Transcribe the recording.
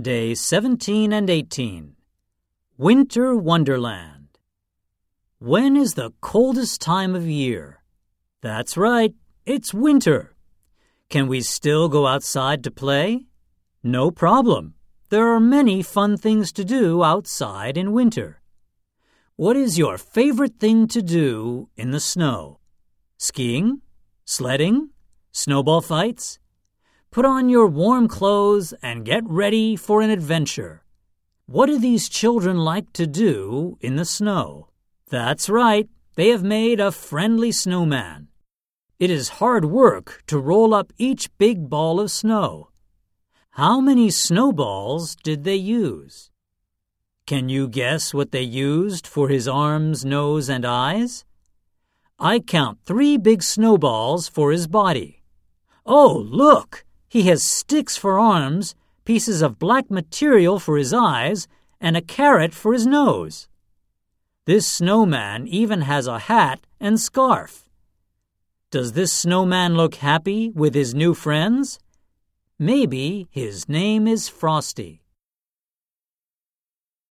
Day 17 and 18. Winter Wonderland. When is the coldest time of year? That's right, it's winter. Can we still go outside to play? No problem. There are many fun things to do outside in winter. What is your favorite thing to do in the snow? Skiing? Sledding? Snowball fights? Put on your warm clothes and get ready for an adventure. What do these children like to do in the snow? That's right, they have made a friendly snowman. It is hard work to roll up each big ball of snow. How many snowballs did they use? Can you guess what they used for his arms, nose, and eyes? I count three big snowballs for his body. Oh, look! He has sticks for arms, pieces of black material for his eyes, and a carrot for his nose. This snowman even has a hat and scarf. Does this snowman look happy with his new friends? Maybe his name is Frosty.